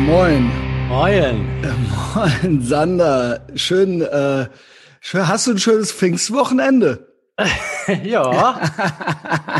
moin. Moin. Äh, moin, Sander. Schön, äh, schön, hast du ein schönes Pfingstwochenende? ja.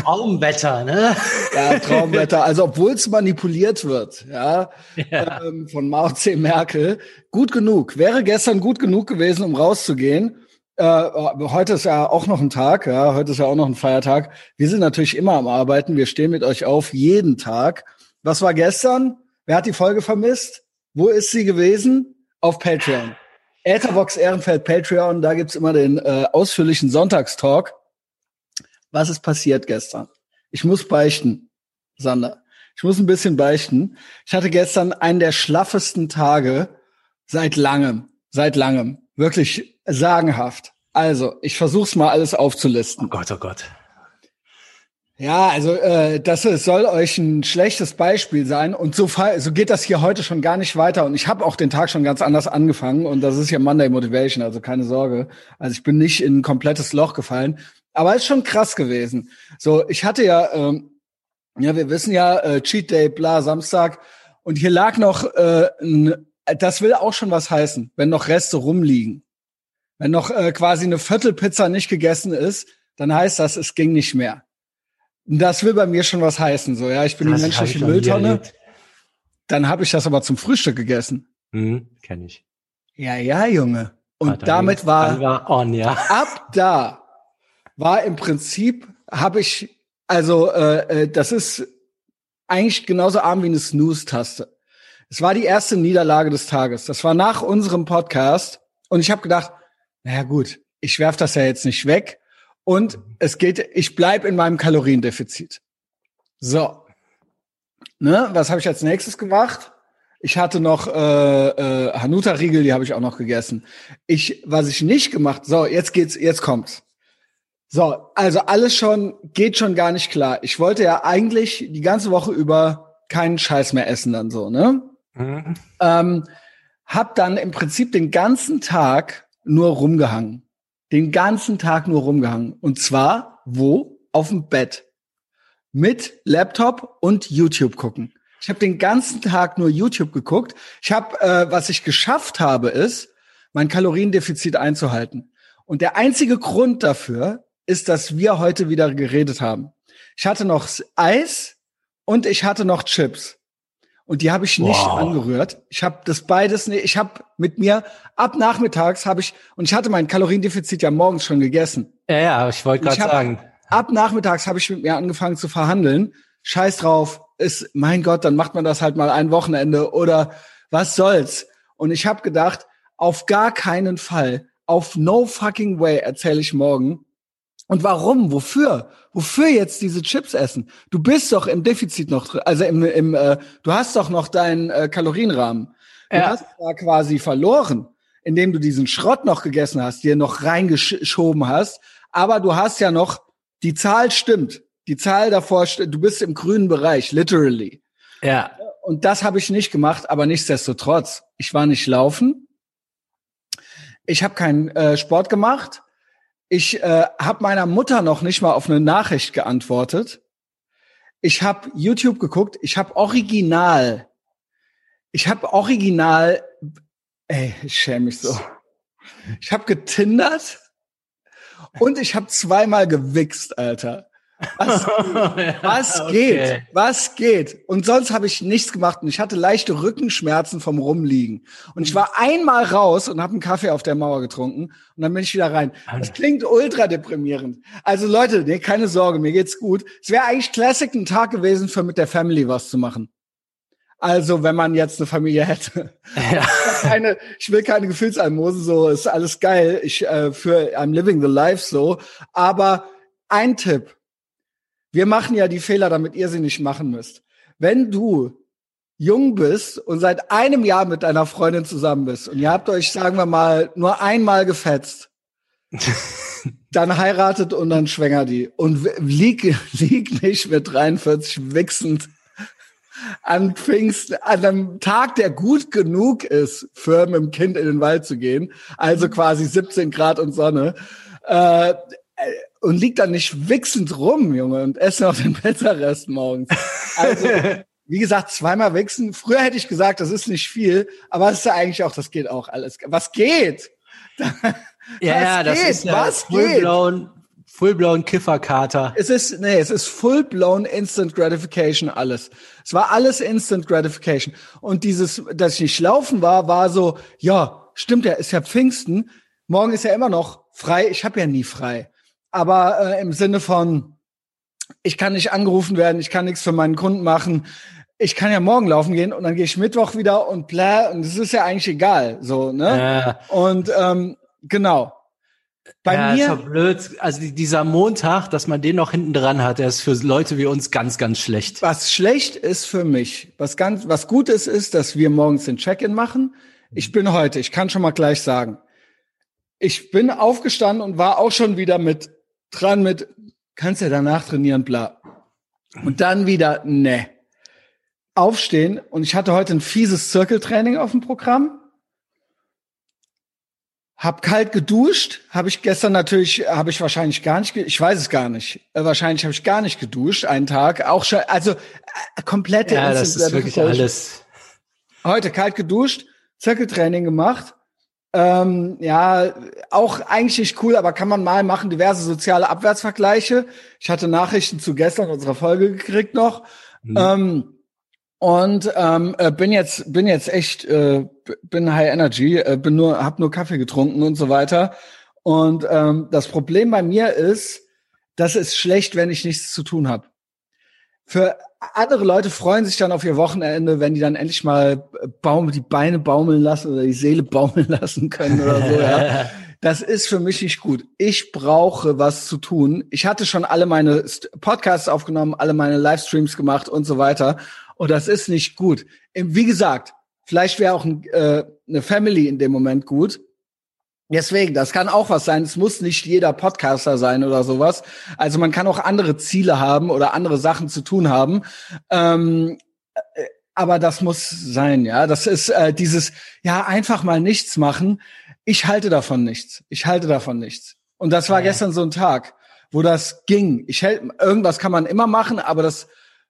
Traumwetter, ne? Ja, Traumwetter. Also obwohl es manipuliert wird, ja, ja. Ähm, von Mao C. Merkel. Gut genug. Wäre gestern gut genug gewesen, um rauszugehen. Äh, heute ist ja auch noch ein Tag, ja, heute ist ja auch noch ein Feiertag. Wir sind natürlich immer am Arbeiten. Wir stehen mit euch auf jeden Tag. Was war gestern? Wer hat die Folge vermisst? Wo ist sie gewesen? Auf Patreon. Etherbox Ehrenfeld Patreon, da gibt's immer den äh, ausführlichen Sonntagstalk. Was ist passiert gestern? Ich muss beichten, Sander. Ich muss ein bisschen beichten. Ich hatte gestern einen der schlaffesten Tage seit langem, seit langem. Wirklich sagenhaft. Also, ich versuch's mal alles aufzulisten. Oh Gott, oh Gott. Ja, also äh, das soll euch ein schlechtes Beispiel sein und so, so geht das hier heute schon gar nicht weiter und ich habe auch den Tag schon ganz anders angefangen und das ist ja Monday Motivation, also keine Sorge. Also ich bin nicht in ein komplettes Loch gefallen, aber ist schon krass gewesen. So, ich hatte ja, ähm, ja, wir wissen ja, äh, Cheat Day, bla, Samstag und hier lag noch, äh, ein, das will auch schon was heißen, wenn noch Reste rumliegen. Wenn noch äh, quasi eine Viertelpizza nicht gegessen ist, dann heißt das, es ging nicht mehr. Das will bei mir schon was heißen, so, ja. Ich bin das die menschliche Mülltonne. Dann habe ich das aber zum Frühstück gegessen. Hm, kenn ich. Ja, ja, Junge. Und ah, damit war, war on, ja. ab da war im Prinzip, habe ich, also äh, äh, das ist eigentlich genauso arm wie eine Snooze-Taste. Es war die erste Niederlage des Tages. Das war nach unserem Podcast. Und ich habe gedacht, naja gut, ich werf das ja jetzt nicht weg. Und es geht, ich bleib in meinem Kaloriendefizit. So. Ne, was habe ich als nächstes gemacht? Ich hatte noch äh, äh, Hanuta-Riegel, die habe ich auch noch gegessen. Ich, was ich nicht gemacht, so, jetzt geht's, jetzt kommt's. So, also alles schon, geht schon gar nicht klar. Ich wollte ja eigentlich die ganze Woche über keinen Scheiß mehr essen dann so, ne? Mhm. Ähm, hab dann im Prinzip den ganzen Tag nur rumgehangen den ganzen Tag nur rumgehangen. Und zwar wo? Auf dem Bett. Mit Laptop und YouTube gucken. Ich habe den ganzen Tag nur YouTube geguckt. Ich habe, äh, was ich geschafft habe, ist, mein Kaloriendefizit einzuhalten. Und der einzige Grund dafür ist, dass wir heute wieder geredet haben. Ich hatte noch Eis und ich hatte noch Chips und die habe ich nicht wow. angerührt. Ich habe das beides, nee, ich habe mit mir ab nachmittags habe ich und ich hatte mein Kaloriendefizit ja morgens schon gegessen. Ja, ja, ich wollte gerade sagen. Ab nachmittags habe ich mit mir angefangen zu verhandeln. Scheiß drauf, ist mein Gott, dann macht man das halt mal ein Wochenende oder was soll's. Und ich habe gedacht, auf gar keinen Fall, auf no fucking way erzähle ich morgen, und warum? Wofür? Wofür jetzt diese Chips essen? Du bist doch im Defizit noch drin, also im, im äh, du hast doch noch deinen äh, Kalorienrahmen. Du ja. hast da quasi verloren, indem du diesen Schrott noch gegessen hast, dir noch reingeschoben hast. Aber du hast ja noch, die Zahl stimmt. Die Zahl davor, du bist im grünen Bereich, literally. Ja. Und das habe ich nicht gemacht, aber nichtsdestotrotz, ich war nicht laufen. Ich habe keinen äh, Sport gemacht ich äh, habe meiner Mutter noch nicht mal auf eine Nachricht geantwortet. Ich habe YouTube geguckt. Ich habe original. Ich habe original. Ey, ich schäme mich so. Ich habe getindert und ich habe zweimal gewichst, Alter. Was, was okay. geht? Was geht? Und sonst habe ich nichts gemacht und ich hatte leichte Rückenschmerzen vom Rumliegen. Und ich war einmal raus und habe einen Kaffee auf der Mauer getrunken und dann bin ich wieder rein. Das klingt ultra deprimierend. Also Leute, nee, keine Sorge, mir geht's gut. Es wäre eigentlich Classic ein Tag gewesen, für mit der Family was zu machen. Also, wenn man jetzt eine Familie hätte. Ja. keine, ich will keine Gefühlsalmosen, so ist alles geil. Ich äh, für I'm living the life so. Aber ein Tipp, wir machen ja die Fehler, damit ihr sie nicht machen müsst. Wenn du jung bist und seit einem Jahr mit deiner Freundin zusammen bist und ihr habt euch, sagen wir mal, nur einmal gefetzt, dann heiratet und dann schwänger die. Und lieg, lieg nicht mit 43 wichsend an Pfingsten, an einem Tag, der gut genug ist, für mit dem Kind in den Wald zu gehen, also quasi 17 Grad und Sonne, äh, und liegt dann nicht wichsend rum, Junge, und esse noch den Pizzarest morgens. Also wie gesagt, zweimal wichsen. Früher hätte ich gesagt, das ist nicht viel, aber es ist ja eigentlich auch, das geht auch alles. Was geht? ja, ja, das geht? ist ja Was full-blown, full-blown Kifferkater. Es ist, nee, es ist full-blown Instant Gratification alles. Es war alles Instant Gratification. Und dieses, dass ich nicht laufen war, war so, ja, stimmt ja, ist ja Pfingsten. Morgen ist ja immer noch frei. Ich habe ja nie frei. Aber äh, im Sinne von, ich kann nicht angerufen werden, ich kann nichts für meinen Kunden machen. Ich kann ja morgen laufen gehen und dann gehe ich Mittwoch wieder und bla und es ist ja eigentlich egal, so ne? Ja. Und ähm, genau. Bei ja, mir ist blöd. Also dieser Montag, dass man den noch hinten dran hat, der ist für Leute wie uns ganz, ganz schlecht. Was schlecht ist für mich, was ganz, was gut ist, ist, dass wir morgens den Check-in machen. Ich bin heute, ich kann schon mal gleich sagen, ich bin aufgestanden und war auch schon wieder mit dran mit, kannst ja danach trainieren, bla. Und dann wieder, ne. Aufstehen und ich hatte heute ein fieses Zirkeltraining auf dem Programm. Hab kalt geduscht, habe ich gestern natürlich, habe ich wahrscheinlich gar nicht, ich weiß es gar nicht. Äh, wahrscheinlich habe ich gar nicht geduscht, einen Tag, auch schon, also äh, komplette. Ja, das ist wirklich alles. Heute kalt geduscht, Zirkeltraining gemacht. Ähm, ja, auch eigentlich nicht cool, aber kann man mal machen, diverse soziale Abwärtsvergleiche. Ich hatte Nachrichten zu gestern unserer Folge gekriegt noch. Mhm. Ähm, und ähm, äh, bin jetzt bin jetzt echt äh, bin High Energy, äh, bin nur hab nur Kaffee getrunken und so weiter. Und ähm, das Problem bei mir ist, das ist schlecht, wenn ich nichts zu tun habe. Für andere Leute freuen sich dann auf ihr Wochenende, wenn die dann endlich mal Baum, die Beine baumeln lassen oder die Seele baumeln lassen können oder so. Ja. Das ist für mich nicht gut. Ich brauche was zu tun. Ich hatte schon alle meine Podcasts aufgenommen, alle meine Livestreams gemacht und so weiter. Und das ist nicht gut. Wie gesagt, vielleicht wäre auch ein, äh, eine Family in dem Moment gut. Deswegen, das kann auch was sein. Es muss nicht jeder Podcaster sein oder sowas. Also man kann auch andere Ziele haben oder andere Sachen zu tun haben. Ähm, äh, aber das muss sein, ja. Das ist äh, dieses, ja, einfach mal nichts machen. Ich halte davon nichts. Ich halte davon nichts. Und das war ja. gestern so ein Tag, wo das ging. Ich hält, irgendwas kann man immer machen, aber das,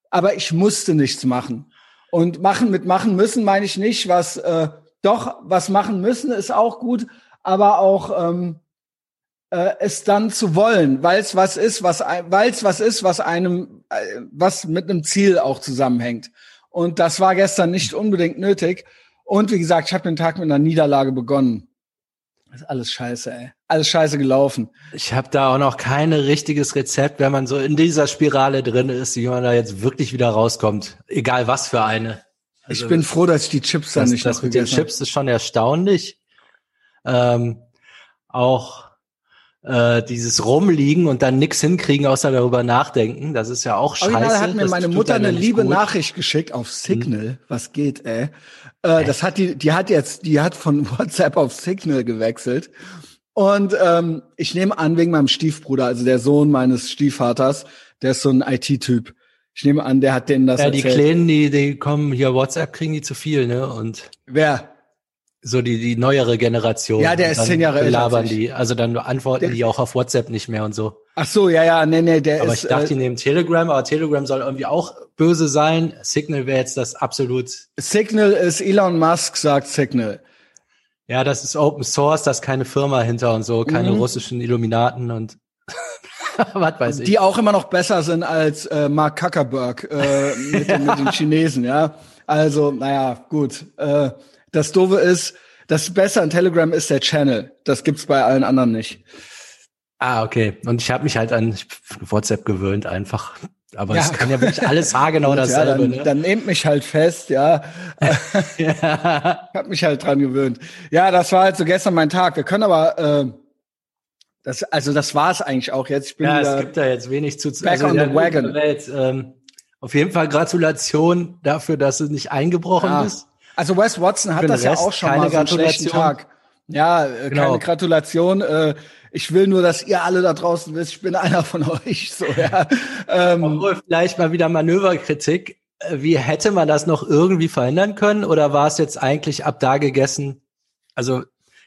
aber ich musste nichts machen. Und machen mit machen müssen meine ich nicht, was äh, doch was machen müssen ist auch gut, aber auch ähm, äh, es dann zu wollen, weil es was ist, was weil es was ist, was einem äh, was mit einem Ziel auch zusammenhängt. Und das war gestern nicht unbedingt nötig. Und wie gesagt, ich habe den Tag mit einer Niederlage begonnen. Das ist alles scheiße, ey. Alles scheiße gelaufen. Ich habe da auch noch kein richtiges Rezept, wenn man so in dieser Spirale drin ist, wie man da jetzt wirklich wieder rauskommt. Egal was für eine. Also, ich bin froh, dass ich die Chips da nicht das noch mit den Chips ist schon erstaunlich ähm, auch äh, dieses Rumliegen und dann nix hinkriegen, außer darüber nachdenken. Das ist ja auch scheiße. Original hat mir das meine Mutter eine liebe gut. Nachricht geschickt auf Signal. Hm. Was geht, ey? Äh, das hat die, die hat jetzt, die hat von WhatsApp auf Signal gewechselt. Und ähm, ich nehme an, wegen meinem Stiefbruder, also der Sohn meines Stiefvaters, der ist so ein IT-Typ. Ich nehme an, der hat denen das Ja, erzählt. die Kleinen, die, die kommen hier WhatsApp, kriegen die zu viel, ne? Und wer? So die, die neuere Generation. Ja, der ist zehn Jahre älter. Labern die, also dann antworten der, die auch auf WhatsApp nicht mehr und so. Ach so, ja, ja, nee, nee, der aber ist. Aber ich dachte, äh, die nehmen Telegram, aber Telegram soll irgendwie auch böse sein. Signal wäre jetzt das absolut. Signal ist Elon Musk, sagt Signal. Ja, das ist Open Source, da ist keine Firma hinter und so, keine mhm. russischen Illuminaten und was weiß ich. Die auch immer noch besser sind als äh, Mark Zuckerberg äh, mit, mit den Chinesen, ja. Also, naja, gut. Äh, das Doofe ist, das Beste an Telegram ist der Channel. Das gibt's bei allen anderen nicht. Ah, okay. Und ich habe mich halt an WhatsApp gewöhnt einfach. Aber es kann ja wirklich alles haargenau dasselbe. Ja, dann, ne? dann nehmt mich halt fest, ja. ja. Ich habe mich halt dran gewöhnt. Ja, das war halt so gestern mein Tag. Wir können aber äh, das, also das war es eigentlich auch jetzt. Ich bin ja, es gibt da jetzt wenig zu. Back also, on the wagon. Jetzt, ähm, auf jeden Fall Gratulation dafür, dass es nicht eingebrochen ja. ist. Also Wes Watson hat das Rest ja auch schon mal so einen schlechten Tag. Ja, äh, genau. keine Gratulation. Äh, ich will nur, dass ihr alle da draußen wisst, ich bin einer von euch. So, ja. ähm, Obwohl vielleicht mal wieder Manöverkritik. Äh, wie hätte man das noch irgendwie verhindern können? Oder war es jetzt eigentlich ab da gegessen? Also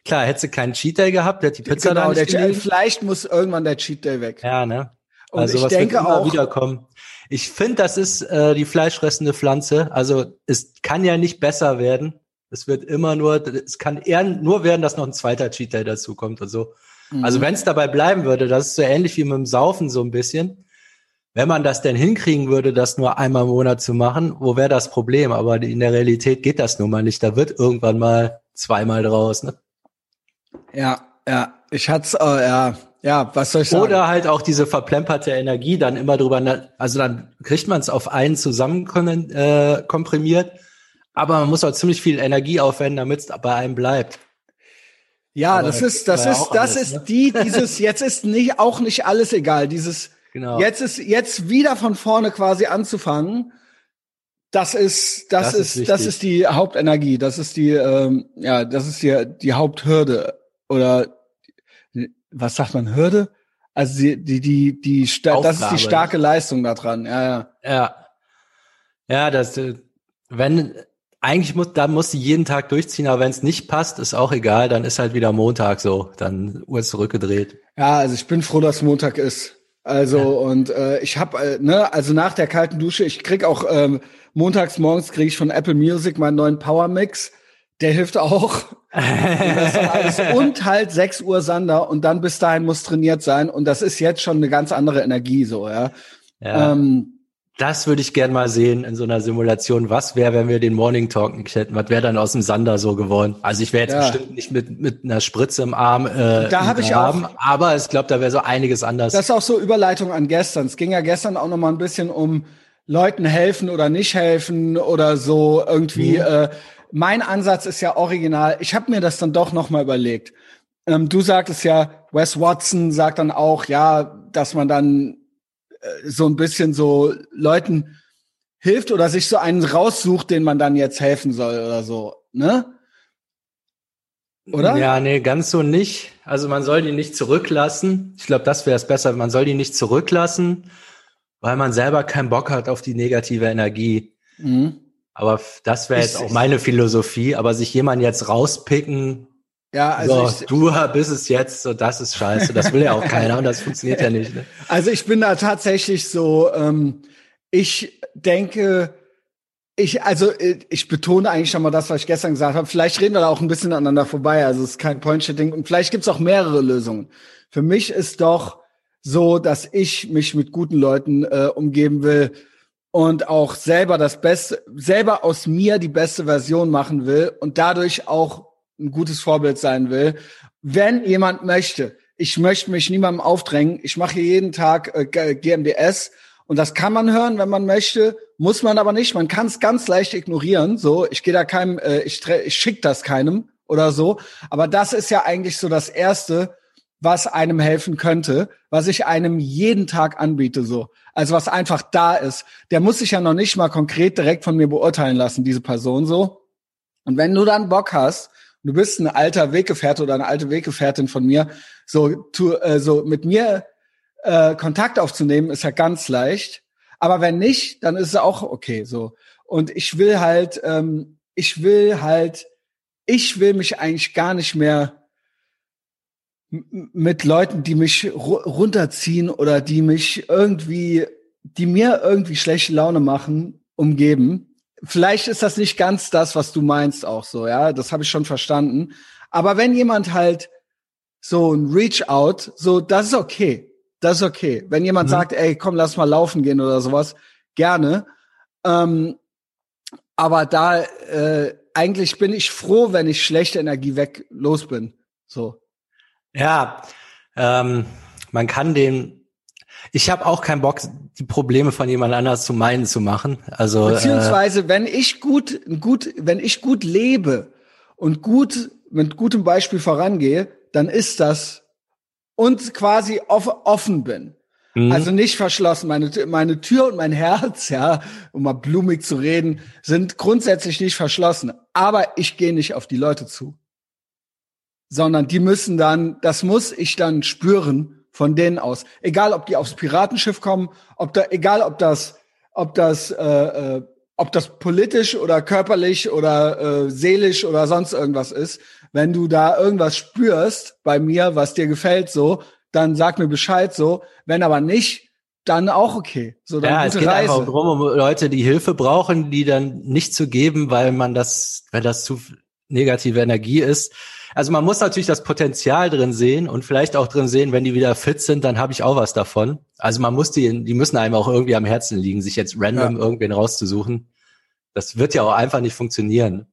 klar, hätte sie keinen Cheat Day gehabt, hätte die Pizza genau, da nicht der, Vielleicht muss irgendwann der Cheat Day weg. Ja, ne? Also Und ich denke auch, wiederkommen. Ich finde, das ist äh, die fleischfressende Pflanze. Also es kann ja nicht besser werden. Es wird immer nur, es kann eher nur werden, dass noch ein zweiter Cheat Day dazu kommt und so. Mhm. Also wenn es dabei bleiben würde, das ist so ähnlich wie mit dem Saufen so ein bisschen. Wenn man das denn hinkriegen würde, das nur einmal im Monat zu machen, wo wäre das Problem? Aber in der Realität geht das nun mal nicht. Da wird irgendwann mal zweimal draus. Ne? Ja, ja. Ich hatte äh, ja, ja, was soll ich sagen? Oder halt auch diese verplemperte Energie dann immer drüber, also dann kriegt man es auf einen zusammen äh, komprimiert, aber man muss auch ziemlich viel Energie aufwenden, damit es bei einem bleibt. Ja, aber das ist, das ist, das alles, ist ne? die, dieses, jetzt ist nicht, auch nicht alles egal, dieses, genau. jetzt ist, jetzt wieder von vorne quasi anzufangen, das ist, das, das ist, ist das ist die Hauptenergie, das ist die, ähm, ja, das ist die, die Haupthürde oder was sagt man, Hürde? Also die, die, die, die Aufgabe, das ist die starke Leistung da dran, ja, ja. Ja. Ja, das, äh, wenn, eigentlich muss, da muss sie jeden Tag durchziehen, aber wenn es nicht passt, ist auch egal, dann ist halt wieder Montag so, dann Uhr zurückgedreht. Ja, also ich bin froh, dass Montag ist. Also ja. und äh, ich habe äh, ne, also nach der kalten Dusche, ich krieg auch ähm, montags morgens kriege ich von Apple Music meinen neuen Power Mix. Der hilft auch. und halt 6 Uhr Sander und dann bis dahin muss trainiert sein. Und das ist jetzt schon eine ganz andere Energie, so, ja. ja. Ähm, das würde ich gern mal sehen in so einer Simulation. Was wäre, wenn wir den Morning Talk nicht hätten? Was wäre dann aus dem Sander so geworden? Also ich wäre jetzt ja. bestimmt nicht mit, mit einer Spritze im Arm. Äh, da habe ich auch. Aber ich glaube, da wäre so einiges anders. Das ist auch so Überleitung an gestern. Es ging ja gestern auch noch mal ein bisschen um Leuten helfen oder nicht helfen oder so irgendwie. Mhm. Äh, mein Ansatz ist ja original. Ich habe mir das dann doch noch mal überlegt. Ähm, du sagtest ja, Wes Watson sagt dann auch, ja, dass man dann äh, so ein bisschen so Leuten hilft oder sich so einen raussucht, den man dann jetzt helfen soll oder so, ne? Oder? Ja, nee, ganz so nicht. Also man soll die nicht zurücklassen. Ich glaube, das wäre es besser. Man soll die nicht zurücklassen, weil man selber keinen Bock hat auf die negative Energie. Mhm. Aber das wäre jetzt auch meine Philosophie. Aber sich jemand jetzt rauspicken, ja, also so, ich, du bist es jetzt, so das ist scheiße. Das will ja auch keiner und das funktioniert ja nicht. Ne? Also ich bin da tatsächlich so, ähm, ich denke, ich, also ich betone eigentlich schon mal das, was ich gestern gesagt habe. Vielleicht reden wir da auch ein bisschen aneinander vorbei. Also es ist kein Point-Ding. Und vielleicht gibt's auch mehrere Lösungen. Für mich ist doch so, dass ich mich mit guten Leuten äh, umgeben will und auch selber das Beste, selber aus mir die beste Version machen will und dadurch auch ein gutes Vorbild sein will. Wenn jemand möchte, ich möchte mich niemandem aufdrängen, ich mache jeden Tag äh, GMDS und das kann man hören, wenn man möchte, muss man aber nicht. Man kann es ganz leicht ignorieren. So, ich gehe da keinem, äh, ich, ich schick das keinem oder so. Aber das ist ja eigentlich so das Erste, was einem helfen könnte, was ich einem jeden Tag anbiete, so. Also was einfach da ist. Der muss sich ja noch nicht mal konkret direkt von mir beurteilen lassen, diese Person so. Und wenn du dann Bock hast, du bist ein alter Weggefährte oder eine alte Weggefährtin von mir, so, tu, äh, so mit mir äh, Kontakt aufzunehmen, ist ja ganz leicht. Aber wenn nicht, dann ist es auch okay, so. Und ich will halt, ähm, ich will halt, ich will mich eigentlich gar nicht mehr mit Leuten, die mich runterziehen oder die mich irgendwie, die mir irgendwie schlechte Laune machen, umgeben. Vielleicht ist das nicht ganz das, was du meinst auch so, ja, das habe ich schon verstanden. Aber wenn jemand halt so ein Reach-out, so, das ist okay. Das ist okay. Wenn jemand mhm. sagt, ey, komm, lass mal laufen gehen oder sowas, gerne. Ähm, aber da, äh, eigentlich bin ich froh, wenn ich schlechte Energie weg los bin. So. Ja, ähm, man kann den. Ich habe auch keinen Bock, die Probleme von jemand anders zu meinen zu machen. Also beziehungsweise, äh, wenn ich gut, gut, wenn ich gut lebe und gut mit gutem Beispiel vorangehe, dann ist das und quasi off, offen bin. Mhm. Also nicht verschlossen. Meine, meine Tür und mein Herz, ja, um mal blumig zu reden, sind grundsätzlich nicht verschlossen. Aber ich gehe nicht auf die Leute zu sondern die müssen dann, das muss ich dann spüren von denen aus. Egal, ob die aufs Piratenschiff kommen, ob da, egal, ob das, ob das, äh, äh, ob das politisch oder körperlich oder äh, seelisch oder sonst irgendwas ist. Wenn du da irgendwas spürst bei mir, was dir gefällt, so, dann sag mir Bescheid so. Wenn aber nicht, dann auch okay. So, dann ja, es geht Reise. einfach darum, um Leute, die Hilfe brauchen, die dann nicht zu geben, weil man das, wenn das zu negative Energie ist. Also man muss natürlich das Potenzial drin sehen und vielleicht auch drin sehen, wenn die wieder fit sind, dann habe ich auch was davon. Also man muss die, die müssen einem auch irgendwie am Herzen liegen, sich jetzt random ja. irgendwen rauszusuchen. Das wird ja auch einfach nicht funktionieren.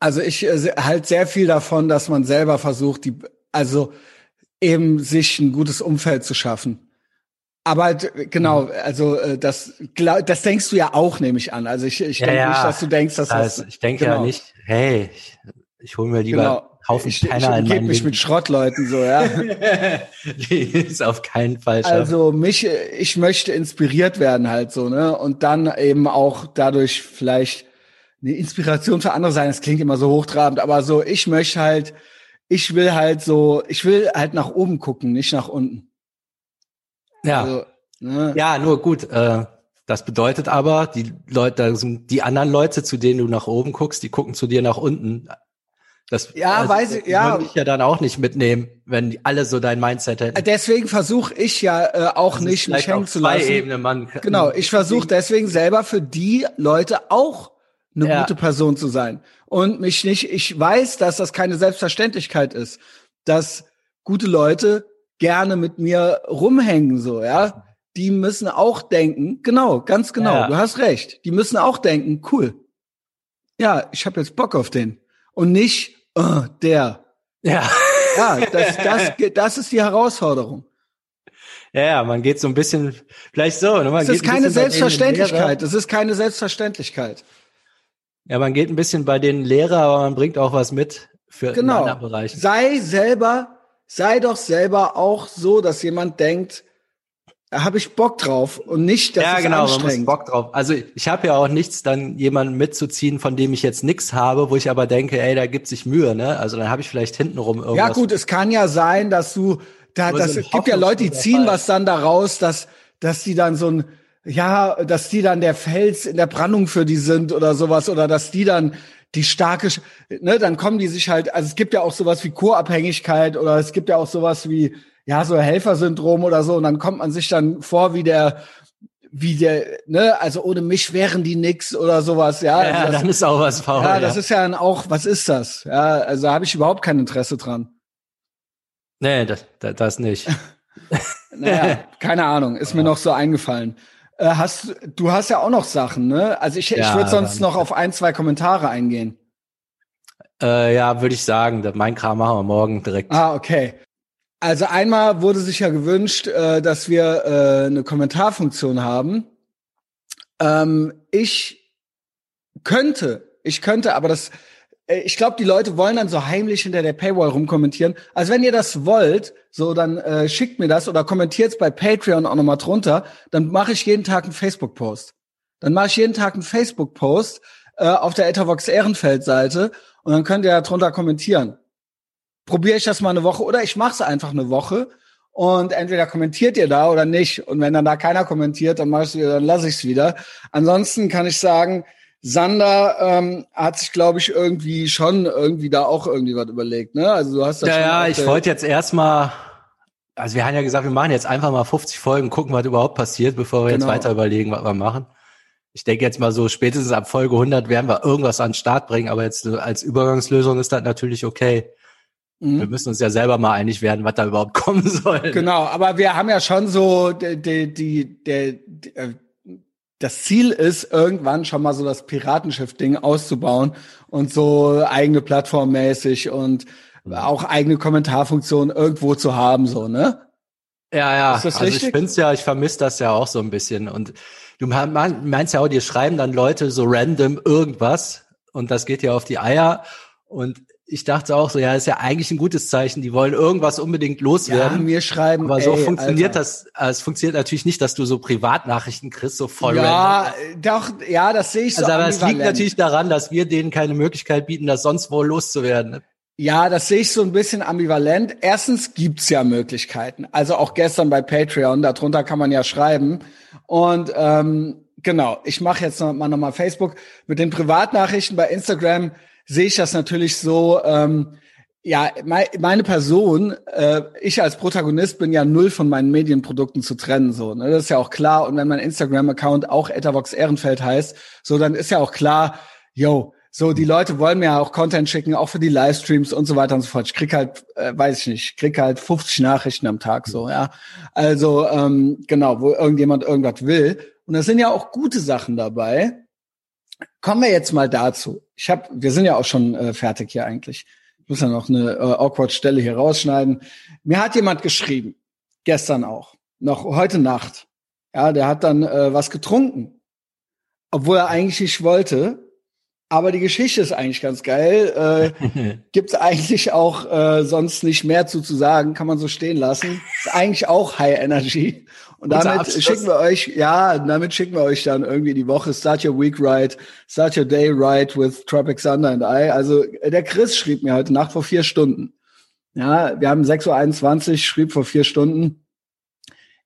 Also ich äh, halt sehr viel davon, dass man selber versucht, die, also eben sich ein gutes Umfeld zu schaffen. Aber genau, also äh, das, das denkst du ja auch, nehme ich an. Also ich, ich ja, denke ja. nicht, dass du denkst, dass also, das. Ich denke genau. ja nicht, hey, ich, ich hole mir lieber genau. Haufen ich, Penner ich, ich in mich mit Schrottleuten so, ja. Die ist auf keinen Fall schaffen. Also mich, ich möchte inspiriert werden halt so, ne? Und dann eben auch dadurch vielleicht eine Inspiration für andere sein. Das klingt immer so hochtrabend, aber so, ich möchte halt, ich will halt so, ich will halt nach oben gucken, nicht nach unten. Ja. Also, ne? Ja, nur gut. Äh, das bedeutet aber, die Leute, die anderen Leute, zu denen du nach oben guckst, die gucken zu dir nach unten. Das, ja, also, weiß ich, ja. Würde ich ja dann auch nicht mitnehmen, wenn alle so dein Mindset hätten. Deswegen versuche ich ja äh, auch das nicht mich hängen zu lassen. Ebene, man, genau, ich versuche deswegen selber für die Leute auch eine ja. gute Person zu sein und mich nicht. Ich weiß, dass das keine Selbstverständlichkeit ist, dass gute Leute gerne mit mir rumhängen so, ja. Die müssen auch denken, genau, ganz genau. Ja. Du hast recht. Die müssen auch denken, cool. Ja, ich habe jetzt Bock auf den und nicht uh, der. Ja. Ja, das, das, das ist die Herausforderung. Ja, ja, man geht so ein bisschen, vielleicht so. Ne? Man das ist keine Selbstverständlichkeit. Das ist keine Selbstverständlichkeit. Ja, man geht ein bisschen bei den Lehrer, aber man bringt auch was mit für genau. anderen Bereichen. Sei selber, sei doch selber auch so, dass jemand denkt, habe ich Bock drauf und nicht, dass ja, es genau, anstrengend. man muss Bock drauf. Also ich habe ja auch nichts, dann jemanden mitzuziehen, von dem ich jetzt nichts habe, wo ich aber denke, ey, da gibt sich Mühe, ne? Also dann habe ich vielleicht hintenrum irgendwas. Ja gut, es kann ja sein, dass du, da, das, es gibt ja Leute, die ziehen was dann daraus, dass, dass die dann so ein, ja, dass die dann der Fels in der Brandung für die sind oder sowas oder dass die dann die starke, ne, dann kommen die sich halt, also es gibt ja auch sowas wie Co-Abhängigkeit oder es gibt ja auch sowas wie ja, so Helfersyndrom oder so. Und dann kommt man sich dann vor wie der, wie der, ne, also ohne mich wären die nix oder sowas, ja. Ja, also das, dann ist auch was faul. Ja, das ist ja dann auch, was ist das? Ja, also habe ich überhaupt kein Interesse dran. Nee, das, das, das nicht. naja, keine Ahnung, ist mir noch so eingefallen. Äh, hast, du hast ja auch noch Sachen, ne? Also ich, ja, ich würde sonst noch auf ein, zwei Kommentare eingehen. Äh, ja, würde ich sagen. Mein Kram machen wir morgen direkt. Ah, okay. Also einmal wurde sich ja gewünscht, äh, dass wir äh, eine Kommentarfunktion haben. Ähm, ich könnte, ich könnte, aber das, äh, ich glaube, die Leute wollen dann so heimlich hinter der Paywall rumkommentieren. Also wenn ihr das wollt, so dann äh, schickt mir das oder kommentiert bei Patreon auch nochmal drunter. Dann mache ich jeden Tag einen Facebook-Post. Dann mache ich jeden Tag einen Facebook-Post äh, auf der Ethervox Ehrenfeld-Seite und dann könnt ihr drunter kommentieren probiere ich das mal eine Woche oder ich mache es einfach eine Woche und entweder kommentiert ihr da oder nicht. Und wenn dann da keiner kommentiert, dann mach ich wieder, dann lasse ich es wieder. Ansonsten kann ich sagen, Sander ähm, hat sich, glaube ich, irgendwie schon irgendwie da auch irgendwie was überlegt. Ne? Also du hast das ja, ja. Ich wollte jetzt erstmal, also wir haben ja gesagt, wir machen jetzt einfach mal 50 Folgen, gucken, was überhaupt passiert, bevor wir genau. jetzt weiter überlegen, was wir machen. Ich denke jetzt mal so, spätestens ab Folge 100 werden wir irgendwas an den Start bringen, aber jetzt als Übergangslösung ist das natürlich okay. Mhm. Wir müssen uns ja selber mal einig werden, was da überhaupt kommen soll. Genau, aber wir haben ja schon so die, die, die, die, äh, das Ziel ist, irgendwann schon mal so das Piratenschiff-Ding auszubauen und so eigene Plattformmäßig und auch eigene Kommentarfunktionen irgendwo zu haben, so, ne? Ja, ja. Ist das also richtig? ich find's ja, ich vermisse das ja auch so ein bisschen. Und du meinst ja auch, dir schreiben dann Leute so random irgendwas und das geht ja auf die Eier. Und ich dachte auch so, ja, ist ja eigentlich ein gutes Zeichen. Die wollen irgendwas unbedingt loswerden. Ja, mir schreiben. Aber so ey, funktioniert Alter. das. Äh, es funktioniert natürlich nicht, dass du so Privatnachrichten kriegst, so voll. Ja, random. doch, ja, das sehe ich so. Also, aber es liegt natürlich daran, dass wir denen keine Möglichkeit bieten, das sonst wo loszuwerden. Ja, das sehe ich so ein bisschen ambivalent. Erstens gibt's ja Möglichkeiten. Also auch gestern bei Patreon, darunter kann man ja schreiben. Und ähm, genau, ich mache jetzt noch mal nochmal Facebook mit den Privatnachrichten bei Instagram sehe ich das natürlich so, ähm, Ja, meine Person, äh, ich als Protagonist bin ja null von meinen Medienprodukten zu trennen, so. Ne? Das ist ja auch klar. Und wenn mein Instagram-Account auch Etavox Ehrenfeld heißt, so, dann ist ja auch klar, yo, so, die Leute wollen mir ja auch Content schicken, auch für die Livestreams und so weiter und so fort. Ich krieg halt, äh, weiß ich nicht, ich krieg halt 50 Nachrichten am Tag, so, ja. Also, ähm, genau, wo irgendjemand irgendwas will. Und da sind ja auch gute Sachen dabei. Kommen wir jetzt mal dazu. Ich habe, wir sind ja auch schon äh, fertig hier eigentlich. Ich muss ja noch eine äh, awkward Stelle hier rausschneiden. Mir hat jemand geschrieben, gestern auch, noch heute Nacht. Ja, der hat dann äh, was getrunken, obwohl er eigentlich nicht wollte. Aber die Geschichte ist eigentlich ganz geil. Äh, Gibt eigentlich auch äh, sonst nicht mehr zu, zu sagen, kann man so stehen lassen. Ist eigentlich auch High Energy. Und damit schicken wir euch, ja, damit schicken wir euch dann irgendwie die Woche Start Your Week Right, Start Your Day Right with Tropic Thunder and I. Also der Chris schrieb mir heute Nacht vor vier Stunden. Ja, wir haben 6.21 Uhr, schrieb vor vier Stunden.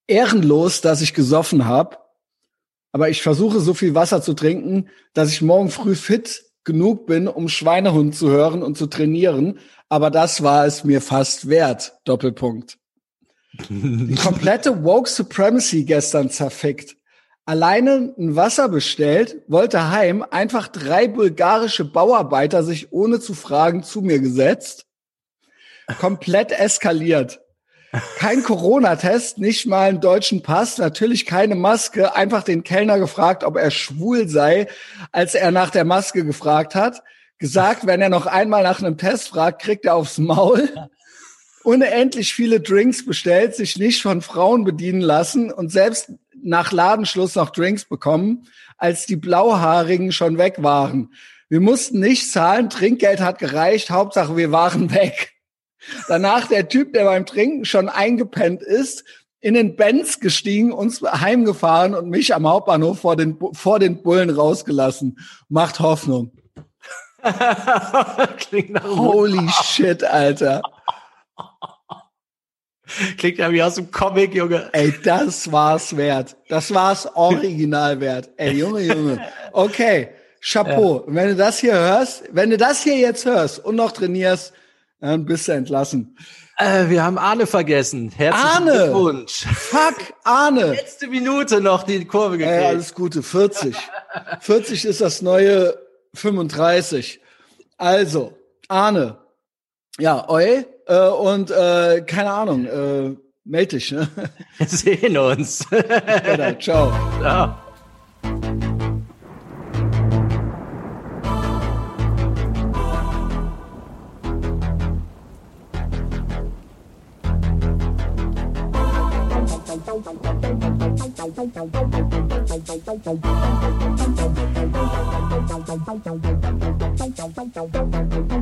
Ehrenlos, dass ich gesoffen habe, aber ich versuche so viel Wasser zu trinken, dass ich morgen früh fit genug bin, um Schweinehund zu hören und zu trainieren. Aber das war es mir fast wert. Doppelpunkt. Die komplette Woke Supremacy gestern zerfickt. Alleine ein Wasser bestellt, wollte heim, einfach drei bulgarische Bauarbeiter sich ohne zu fragen zu mir gesetzt. Komplett eskaliert. Kein Corona-Test, nicht mal einen deutschen Pass, natürlich keine Maske, einfach den Kellner gefragt, ob er schwul sei, als er nach der Maske gefragt hat. Gesagt, wenn er noch einmal nach einem Test fragt, kriegt er aufs Maul unendlich viele Drinks bestellt, sich nicht von Frauen bedienen lassen und selbst nach Ladenschluss noch Drinks bekommen, als die Blauhaarigen schon weg waren. Wir mussten nicht zahlen, Trinkgeld hat gereicht, Hauptsache wir waren weg. Danach der Typ, der beim Trinken schon eingepennt ist, in den Benz gestiegen, uns heimgefahren und mich am Hauptbahnhof vor den, vor den Bullen rausgelassen. Macht Hoffnung. Holy shit, Alter. Klingt ja wie aus dem Comic, Junge. Ey, das war's wert. Das war's original wert. Ey, Junge, Junge. Okay, Chapeau. Ja. Wenn du das hier hörst, wenn du das hier jetzt hörst und noch trainierst, dann bist du entlassen. Äh, wir haben Arne vergessen. Herzlichen Arne. Glückwunsch. Fuck, Arne. Letzte Minute noch die Kurve gekriegt. Ey, alles Gute. 40. 40 ist das neue 35. Also, Arne. Ja, oi. Äh, und äh, keine Ahnung, äh, meld dich. Ne? Wir sehen uns. ja, ciao. Ciao. Thank you.